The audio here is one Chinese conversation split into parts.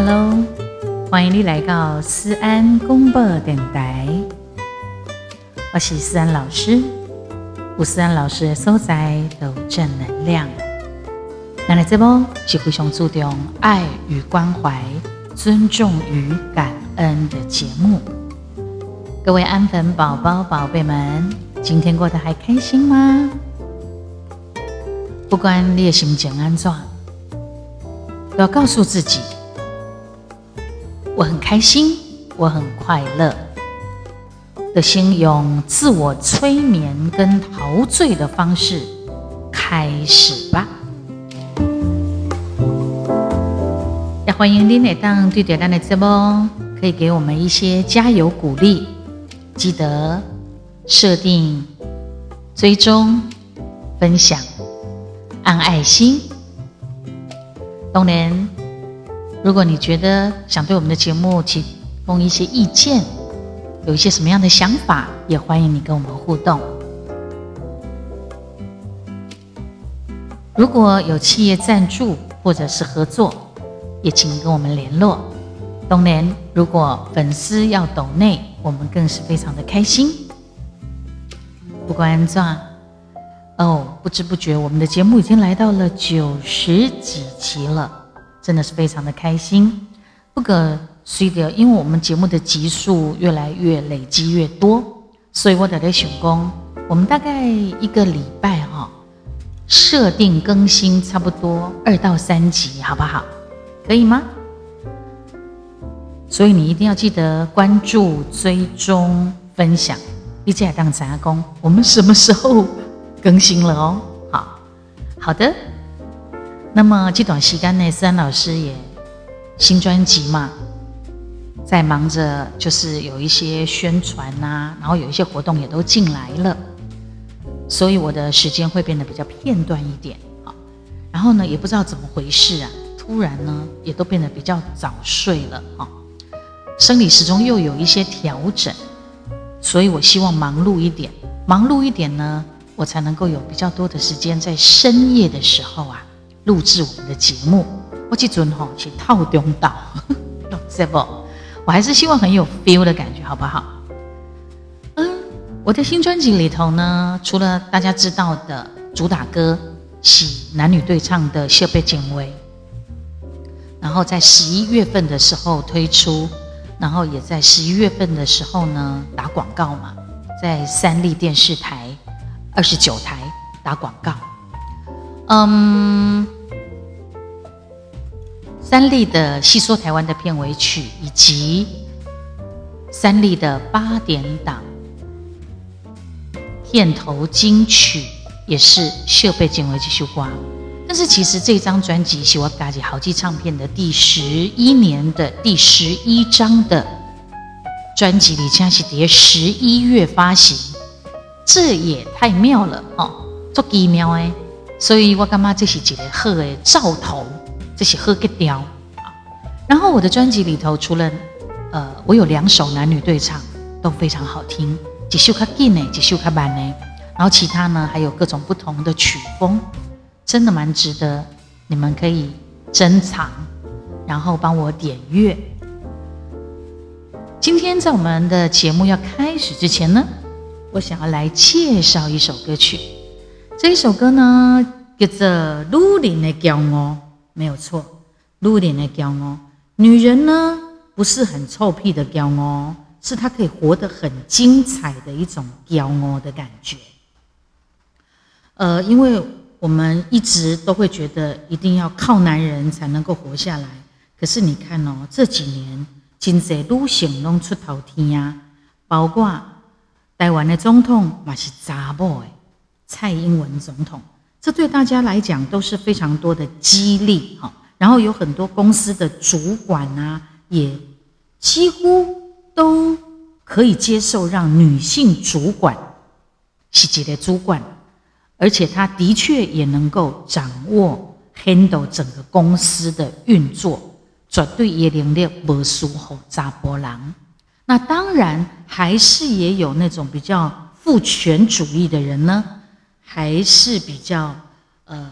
Hello，欢迎你来到思安公播电台。我是思安老师，有思安老师的所在都正能量。那来这波是非常注重爱与关怀、尊重与感恩的节目。各位安粉宝宝、宝贝们，今天过得还开心吗？不管你的心情安怎，都要告诉自己。我很开心，我很快乐。的心用自我催眠跟陶醉的方式开始吧。也欢迎你来当对点亮的直播，可以给我们一些加油鼓励。记得设定、追踪、分享、按爱心。当然。如果你觉得想对我们的节目提供一些意见，有一些什么样的想法，也欢迎你跟我们互动。如果有企业赞助或者是合作，也请跟我们联络。当然，如果粉丝要抖内，我们更是非常的开心。不管怎样，哦，不知不觉我们的节目已经来到了九十几集了。真的是非常的开心，不可随的，因为我们节目的集数越来越累积越多，所以我在在想工，我们大概一个礼拜哈，设定更新差不多二到三集，好不好？可以吗？所以你一定要记得关注、追踪、分享，一起来当杂工。我们什么时候更新了哦？好好的。那么这段时间呢，思安老师也新专辑嘛，在忙着，就是有一些宣传呐，然后有一些活动也都进来了，所以我的时间会变得比较片段一点啊。然后呢，也不知道怎么回事啊，突然呢，也都变得比较早睡了啊。生理时钟又有一些调整，所以我希望忙碌一点，忙碌一点呢，我才能够有比较多的时间在深夜的时候啊。录制我们的节目，我这尊吼是套中岛，是不？我还是希望很有 feel 的感觉，好不好？嗯，我的新专辑里头呢，除了大家知道的主打歌是男女对唱的《设备警卫》，然后在十一月份的时候推出，然后也在十一月份的时候呢打广告嘛，在三立电视台二十九台打广告，嗯。三立的《细说台湾》的片尾曲，以及三立的八点档片头金曲，也是设备进为这首歌。但是其实这张专辑是我家己好记唱片的第十一年的第十一张的专辑里，竟是在十一月发行，这也太妙了哦，足奇妙诶！所以我感觉这是一个好的兆头。这些喝个雕啊，然后我的专辑里头除了呃，我有两首男女对唱都非常好听，几首卡紧呢，几首卡慢呢，然后其他呢还有各种不同的曲风，真的蛮值得你们可以珍藏，然后帮我点阅。今天在我们的节目要开始之前呢，我想要来介绍一首歌曲，这一首歌呢叫做《鲁林的骄傲》。没有错，露脸的骄傲。女人呢，不是很臭屁的骄傲，是她可以活得很精彩的一种骄傲的感觉。呃，因为我们一直都会觉得一定要靠男人才能够活下来。可是你看哦，这几年经济路线拢出头天呀，包括台湾的总统嘛是查某诶，蔡英文总统。这对大家来讲都是非常多的激励哈，然后有很多公司的主管啊，也几乎都可以接受让女性主管是级的主管，而且他的确也能够掌握 handle 整个公司的运作，绝对也能力不输后扎波郎。那当然还是也有那种比较父权主义的人呢。还是比较呃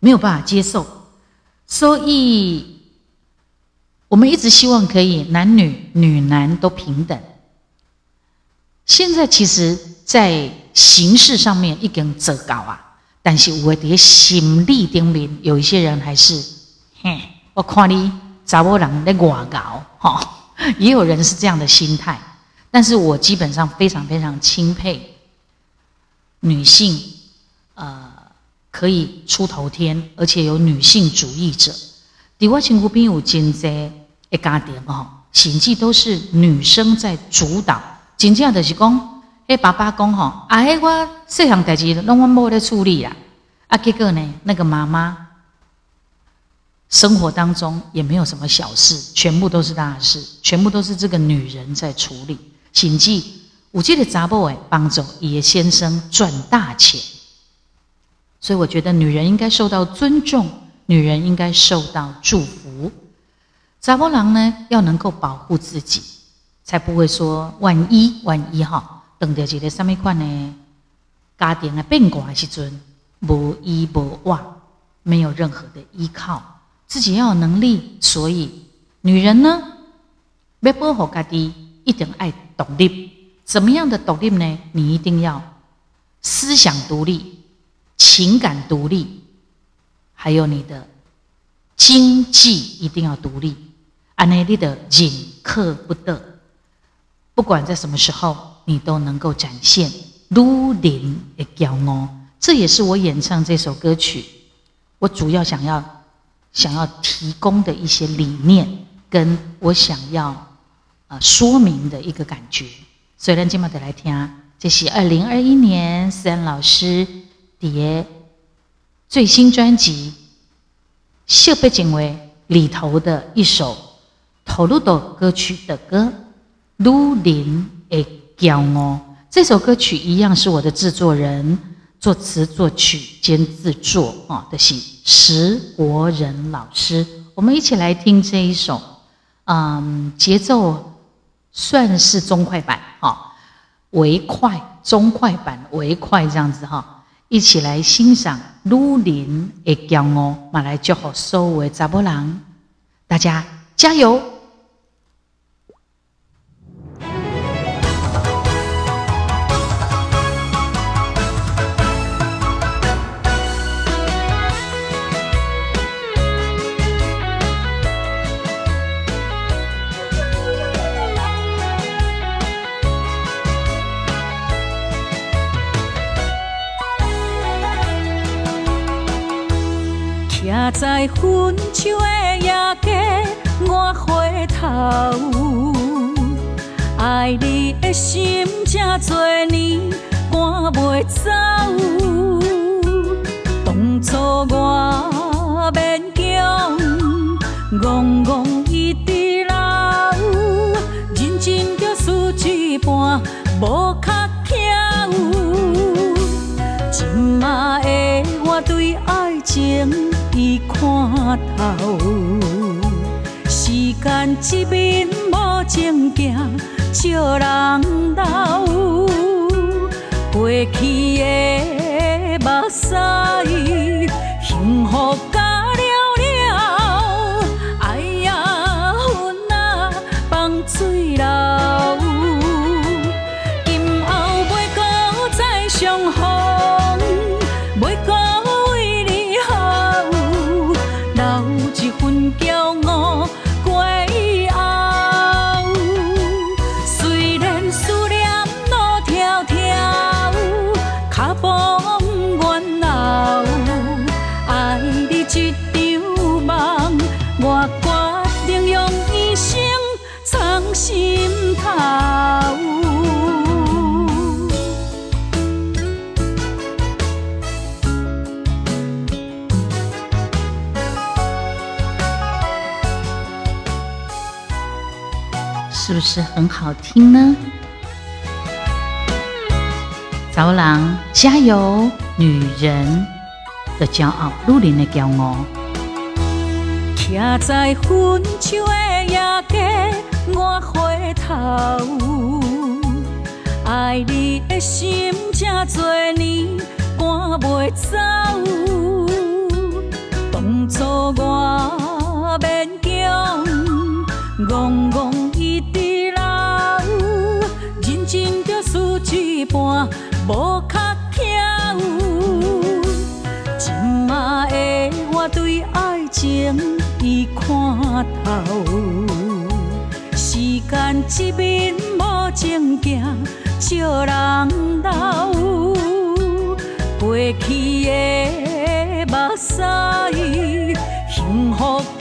没有办法接受，所以我们一直希望可以男女女男都平等。现在其实，在形式上面一根折高啊，但是我的心理顶面有一些人还是，嘿，我看你查某人在外搞，哈，也有人是这样的心态。但是我基本上非常非常钦佩女性，可以出头天，而且有女性主义者。伫我亲戚边有真济一家庭吼，甚至都是女生在主导。真正就是讲，迄爸爸讲吼，啊，迄我细项代志拢我某咧处理啦。啊，结果呢，那个妈妈生活当中也没有什么小事，全部都是大事，全部都是这个女人在处理。甚至有这个查某诶帮助伊先生赚大钱。所以我觉得女人应该受到尊重。女人应该受到祝福，查波郎呢要能够保护自己，才不会说万一万一哈，等到一个什么款呢？家庭的变卦时阵，无依无望，没有任何的依靠，自己要有能力。所以女人呢，要保护家己，一定爱独立。怎么样的独立呢？你一定要思想独立，情感独立。还有你的经济一定要独立，安内利的忍克不得，不管在什么时候，你都能够展现如林的骄傲。这也是我演唱这首歌曲，我主要想要想要提供的一些理念，跟我想要啊说明的一个感觉。所以，咱今麦得来听，这是二零二一年思安老师碟。最新专辑《秀背景》为》里头的一首投入的歌曲的歌《如林的骄傲》，这首歌曲一样是我的制作人作词作曲兼制作啊的是石国仁老师。我们一起来听这一首，嗯，节奏算是中快板哈，为快中快板为快这样子哈。一起来欣赏《鲁林的骄傲》，马来祝福所有的查波人，大家加油！心这多年赶袂走。当初我勉强，戆戆一直留，认真着输一半，无较巧。今仔的我对爱情。已看透，时间一面无情行，笑人老。过去的目屎，幸福。是很好听呢，早郎加油！女人的骄傲，女人的骄傲。徛在分手的夜街，我回头，爱你的心这多年赶袂走。当初我勉强。无较强，今仔的我对爱情已看透。时间一面无情行，笑人老，过去的目屎，幸福。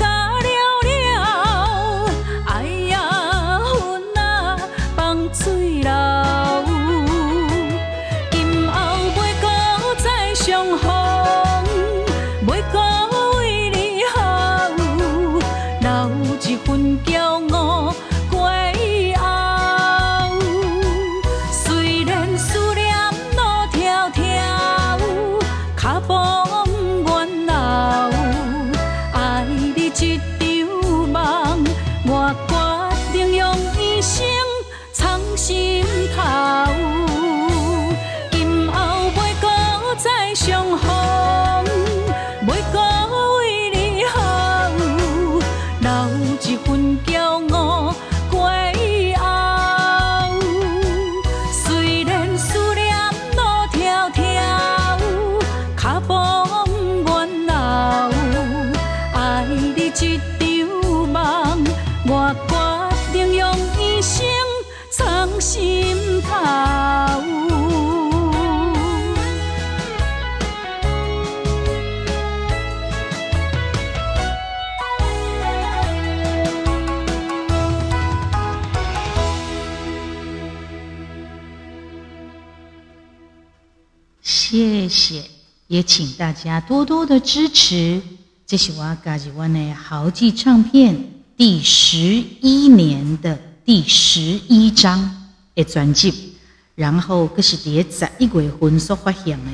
谢谢，也请大家多多的支持。这是我家己湾的豪记唱片第十一年的第十一张的专辑，然后这是第十一月份所发行的，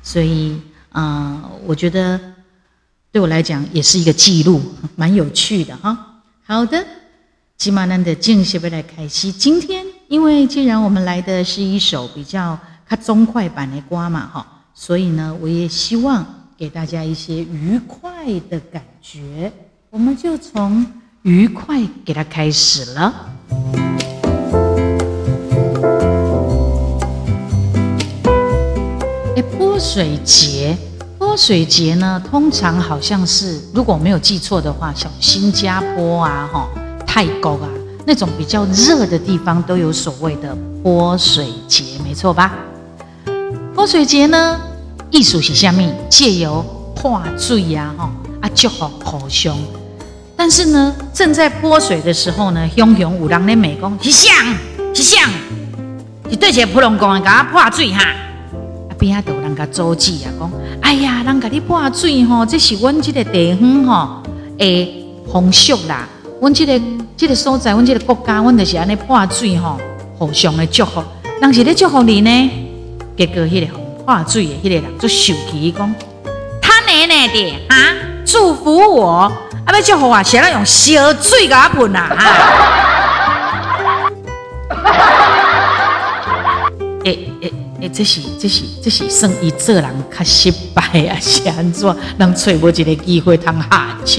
所以啊，我觉得对我来讲也是一个记录，蛮有趣的哈。好的，吉玛兰的静息要来开始。今天，因为既然我们来的是一首比较。它中快版的刮嘛，哈，所以呢，我也希望给大家一些愉快的感觉。我们就从愉快给它开始了。哎，泼水节，泼水节呢，通常好像是，如果没有记错的话，像新加坡啊，哈，泰国啊，那种比较热的地方都有所谓的泼水节，没错吧？泼水节呢，艺术是下面借由泼水呀，吼啊祝福互相。但是呢，正在泼水的时候呢，汹汹有人咧美讲是谁？是谁？是对一个普通工人甲我泼水哈？啊边啊有人甲阻止啊，讲哎呀，人甲你泼水吼，这是阮这个地方吼诶风俗啦。阮这个这个所在，阮这个国家，阮就是安尼泼水吼，互相的祝福。人是咧祝福你呢？结果，迄个画水的迄个人就生气讲：“他奶奶的啊，祝福我，啊要祝福我，谁来用烧水甲我喷啊？”诶诶诶，这是这是这是算伊做人较失败啊，是安怎？人找无一个机会通下手。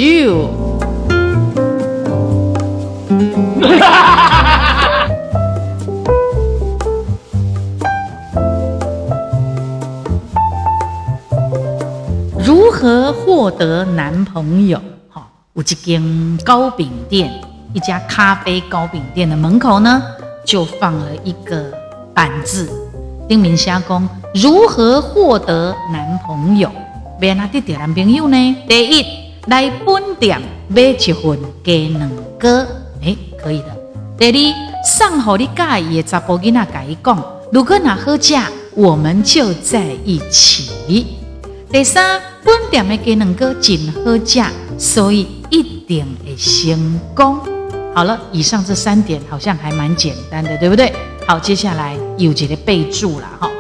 何获得男朋友？哈，有一间糕饼店，一家咖啡糕饼店的门口呢，就放了一个板子，丁明虾公如何获得男朋友？要哪得男朋友呢？第一，来本店买一份鸡卵糕，哎，可以的。第二，上好你介意的查甫囡仔甲伊讲，如果哪好价，我们就在一起。第三，本店的鸡卵糕真好食，所以一定会成功。好了，以上这三点好像还蛮简单的，对不对？好，接下来有几个备注了哈。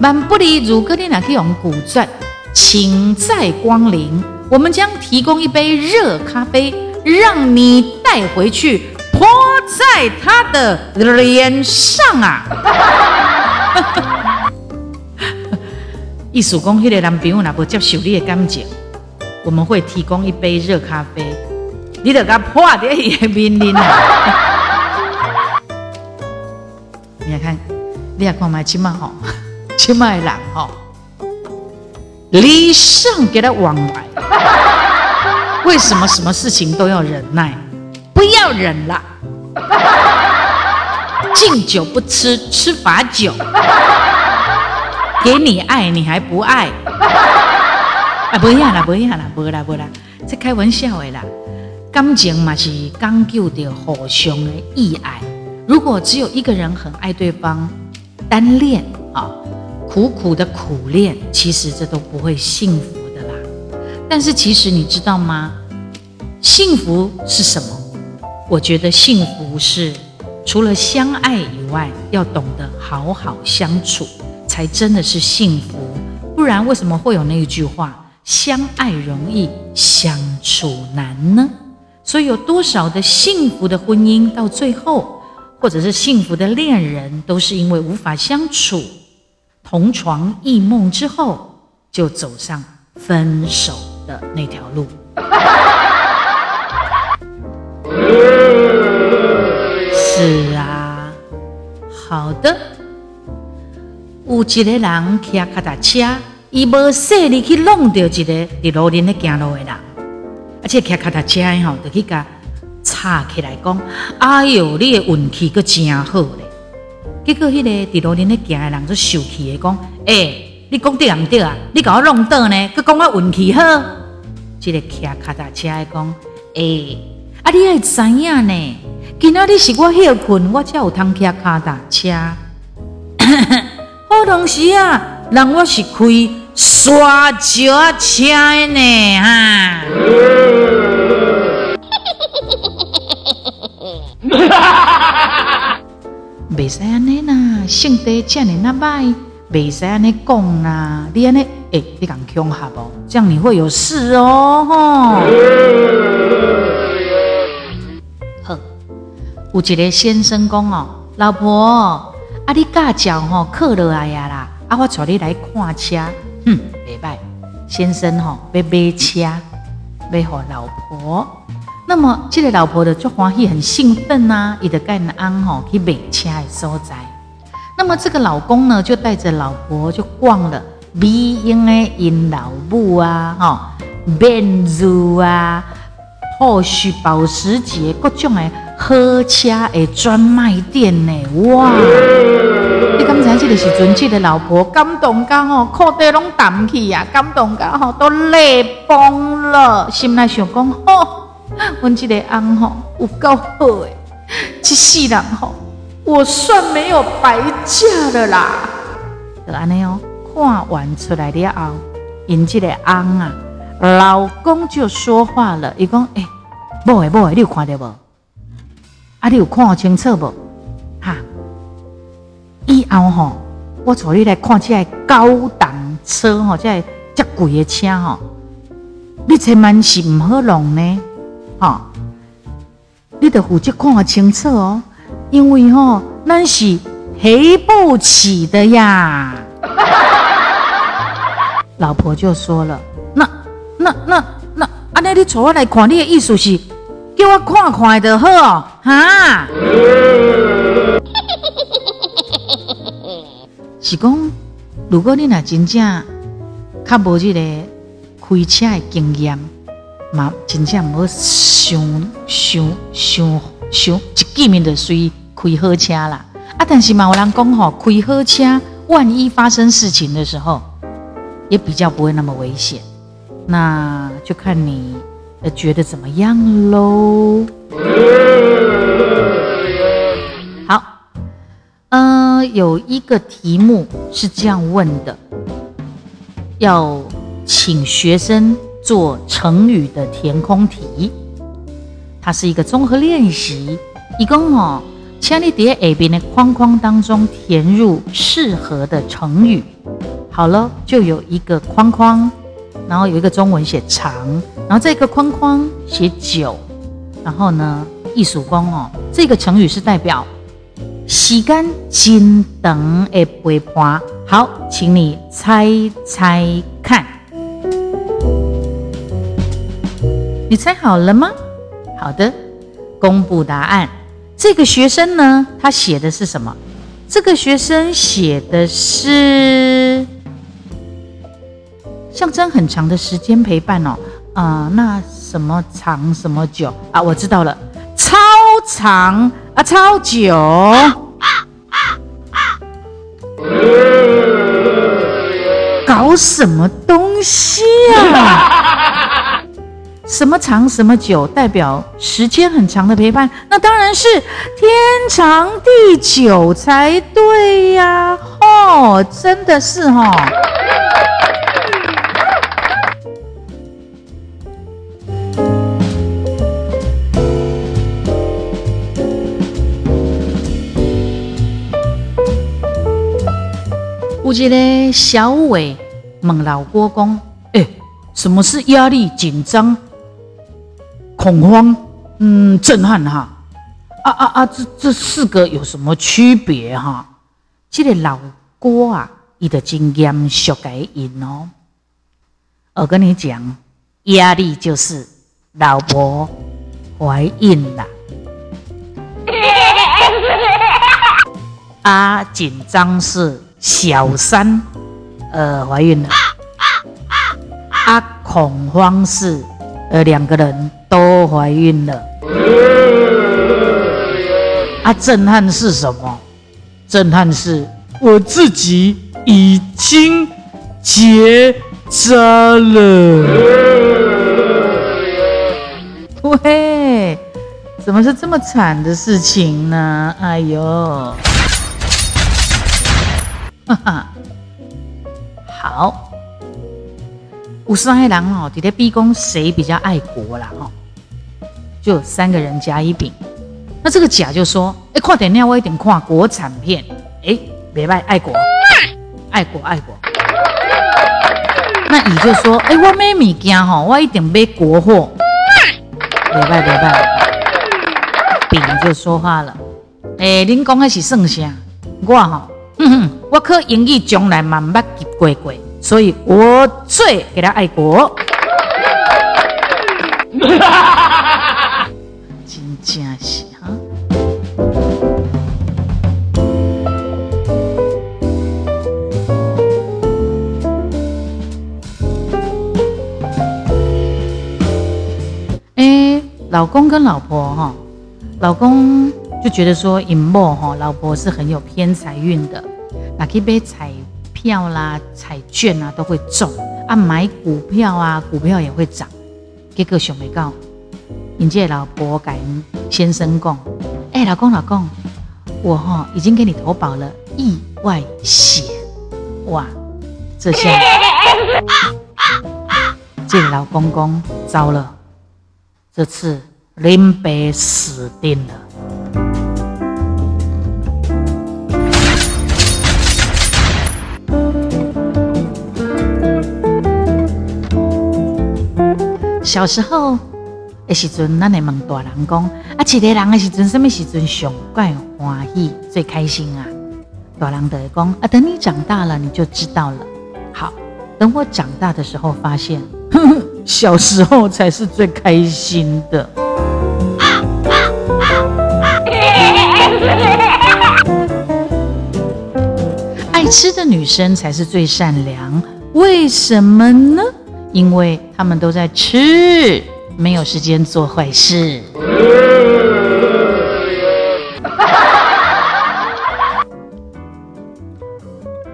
万不离，如果你哪去用古钻，请再光临，我们将提供一杯热咖啡，让你带回去泼在他的脸上啊！意思讲，迄个男朋友若无接受你的感情，我们会提供一杯热咖啡，你得甲破在伊的面面啊！你来看，你来看买起码吼，起码人吼，礼尚给他往来，为什么什么事情都要忍耐？不要忍了，敬酒不吃吃罚酒。给你爱你还不爱？啊，不要啦，不要啦，不啦，不啦，这开玩笑的啦。感情嘛是讲究的互相的意爱。如果只有一个人很爱对方，单恋啊，苦苦的苦恋，其实这都不会幸福的啦。但是其实你知道吗？幸福是什么？我觉得幸福是除了相爱以外，要懂得好好相处，才真的是幸福。不然为什么会有那一句话“相爱容易相处难”呢？所以有多少的幸福的婚姻到最后，或者是幸福的恋人，都是因为无法相处，同床异梦之后，就走上分手的那条路。是啊，好的。有一个人骑脚踏车，伊无细力去弄到一个伫路边咧行路的人，而且骑脚踏车吼，就去甲插起来讲：“哎哟，你的运气阁真好咧！”结果迄个伫路边咧行的人就受气的讲：“诶，你讲对毋对啊？你甲我弄倒呢？阁讲我运气好？”即个骑脚踏车的讲：“诶，啊，你爱知影呢？今仔日是我休困，我才有通骑脚踏车。好同时啊，人我是开刷脚车的呢，哈！袂使安尼啦，性地这样那歹，袂使安尼讲啦。你安尼，诶，你敢恐吓不？这样你会有事哦，吼。好，有一个先生讲哦，老婆，啊，你驾照吼考落来呀啦，啊，我带你来看车，哼，袂歹。先生吼要买车，要互老婆。那么，这个老婆的就欢喜，很兴奋呐，伊就跟安吼去买车的所在。那么，这个老公呢，就带着老婆就逛了美英的因老母啊，哈，奔驰啊，或许保时捷各种的好车的专卖店呢，哇！你刚才这个时阵，这个老婆感动到吼，裤底拢澹去呀，感动到吼都泪崩了，心内想讲吼。阮这个翁吼有够好诶，一世人吼，我算没有白嫁的啦。就安尼哦，看完出来了后，因这个翁啊，老公就说话了，伊讲诶，某诶某诶，你有看到无？啊，你有看清楚无？哈，以后吼，我带你来看这高档车吼，这这贵的车吼，你千万是唔好弄呢。哈，你得负责看清楚哦，因为吼，咱是赔不起的呀。老婆就说了，那那那那，安尼你带我来看，你的意思是叫我看看就好哦，哈？是讲，如果你若真正较无这个开车的经验。嘛，真正无想想想想一见面就随开好车啦。啊，但是嘛，有人讲吼，开好车，万一发生事情的时候，也比较不会那么危险。那就看你觉得怎么样喽。好，嗯，有一个题目是这样问的，要请学生。做成语的填空题，它是一个综合练习。一共哦，千里蝶 A 边的框框当中填入适合的成语。好了，就有一个框框，然后有一个中文写长，然后这个框框写久，然后呢，艺术工哦，这个成语是代表时间真长的陪伴。好，请你猜猜看。你猜好了吗？好的，公布答案。这个学生呢，他写的是什么？这个学生写的是象征很长的时间陪伴哦。啊，那什么长什么久啊？我知道了，超长啊，超久。搞什么东西啊？什么长什么久，代表时间很长的陪伴，那当然是天长地久才对呀！哦，真的是哦。有一个小伟问老郭公：“哎，什么是压力、紧张、恐慌？嗯，震撼哈？啊啊啊！这这四个有什么区别哈？”这个老郭啊，伊的经验学给因哦。我跟你讲，压力就是老婆怀孕了，啊，紧张是。小三，呃，怀孕了。啊，恐慌是，呃，两个人都怀孕了。啊，震撼是什么？震撼是我自己已经结扎了。喂，怎么是这么惨的事情呢？哎呦！哈哈，好，五十万人哦，底下逼宫谁比较爱国啦？哦，就三个人甲乙丙。那这个甲就说：“哎，快点，我一点看国产片。哎，别拜爱国，爱国，爱国。”那乙就说：“哎，我买物件吼，我一定买国货。别拜，别拜。”丙就说话了：“哎，您讲的是剩下，我哈。”哼哼，我可英语从来嘛捌及过过，所以我最给他爱国。真正是哈。哎，老公跟老婆哈，老公。就觉得说，尹某哈老婆是很有偏财运的，那去买彩票啦、彩券啊都会中啊，买股票啊，股票也会涨。结果想没到，尹介老婆跟先生讲：“哎，老公老公，我哈已经给你投保了意外险，哇，这下这老公公糟了，这次林北死定了。”小时候的时阵，咱会问大人讲：啊，一个人的时阵，什么时阵上怪欢喜、最开心啊？大人就会讲：啊，等你长大了，你就知道了。好，等我长大的时候，发现 小时候才是最开心的。爱吃的女生才是最善良，为什么呢？因为他们都在吃，没有时间做坏事。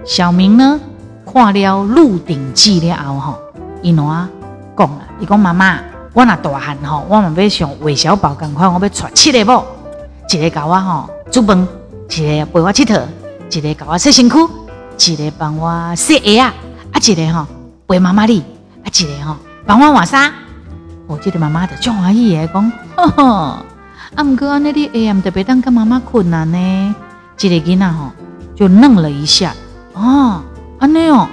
小明呢，看了《鹿鼎记》了后，吼，伊喏啊讲了，伊讲妈妈，我那大汉吼，我嘛要像韦小宝咁快，我要娶七个某，一个教我吼煮饭，一个陪我佚佗，一个教我洗身躯，一个帮我洗鞋啊，啊一个吼陪妈妈哩。啊，一个吼帮我换衫，我记得妈妈的就欢喜诶，讲，呵呵，啊，毋过安尼你 AM 特别当跟妈妈困难呢，一个囡仔吼就愣了一下，哦，安尼哦，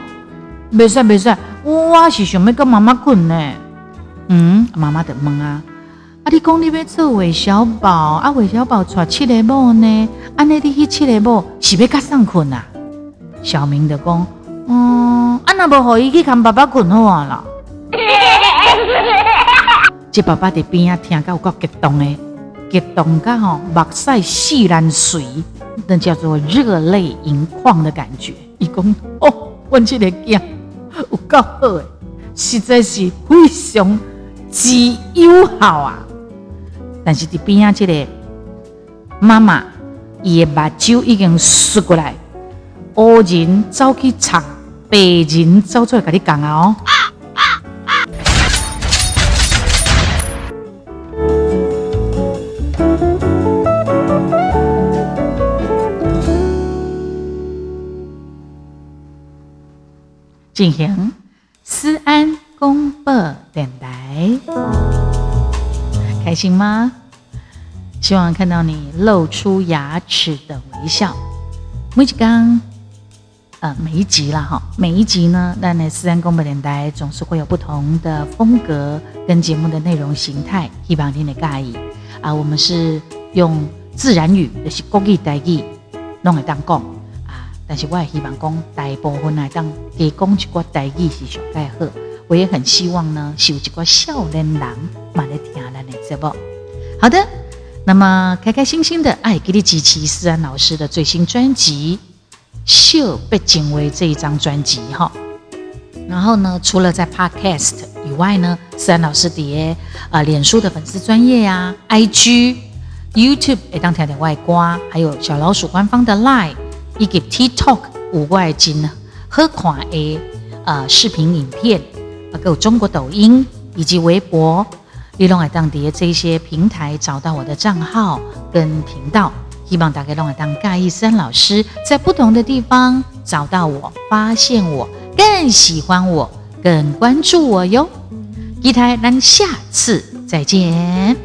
袂使袂使，我是想要跟妈妈困呢，嗯，妈妈的问啊，啊，你讲你要做韦小宝，啊，韦小宝娶七个某呢，安尼你去七个某是要甲上困啊？小明的讲。哦，啊那无互伊去看爸爸困好啊啦。即爸爸伫边啊听到有够激动诶，激动到吼目屎潸然水，那叫做热泪盈眶的感觉。伊讲哦，阮即个囝有够好诶，实在是非常之友好啊！但是伫边啊，即个妈妈伊诶目睭已经湿过来，黑人走去插，白人走出来跟你讲啊哦。进行思安公播电台，开心吗？希望看到你露出牙齿的微笑。每一刚，呃，每一集啦哈，每一集呢，那那思安公播电台总是会有不同的风格跟节目的内容形态，希望您能介意啊。我们是用自然语，就是国语台语，弄来当讲啊。但是我也希望讲大部分来当给讲一个代语是上盖好，我也很希望呢，是有一个少年人嘛来听咱的节目。好的，那么开开心心的爱给你支持思安老师的最新专辑《秀被敬为》这一张专辑哈。然后呢，除了在 Podcast 以外呢，思安老师的啊脸书的粉丝专业呀，IG、YouTube 也当调点外挂，还有小老鼠官方的 Line。以及 TikTok 五外金呢，和款 A 呃视频影片，啊，有中国抖音以及微博，利用海当碟这些平台找到我的账号跟频道，希望大家都能当盖伊森老师在不同的地方找到我，发现我，更喜欢我，更关注我哟。一台，咱下次再见。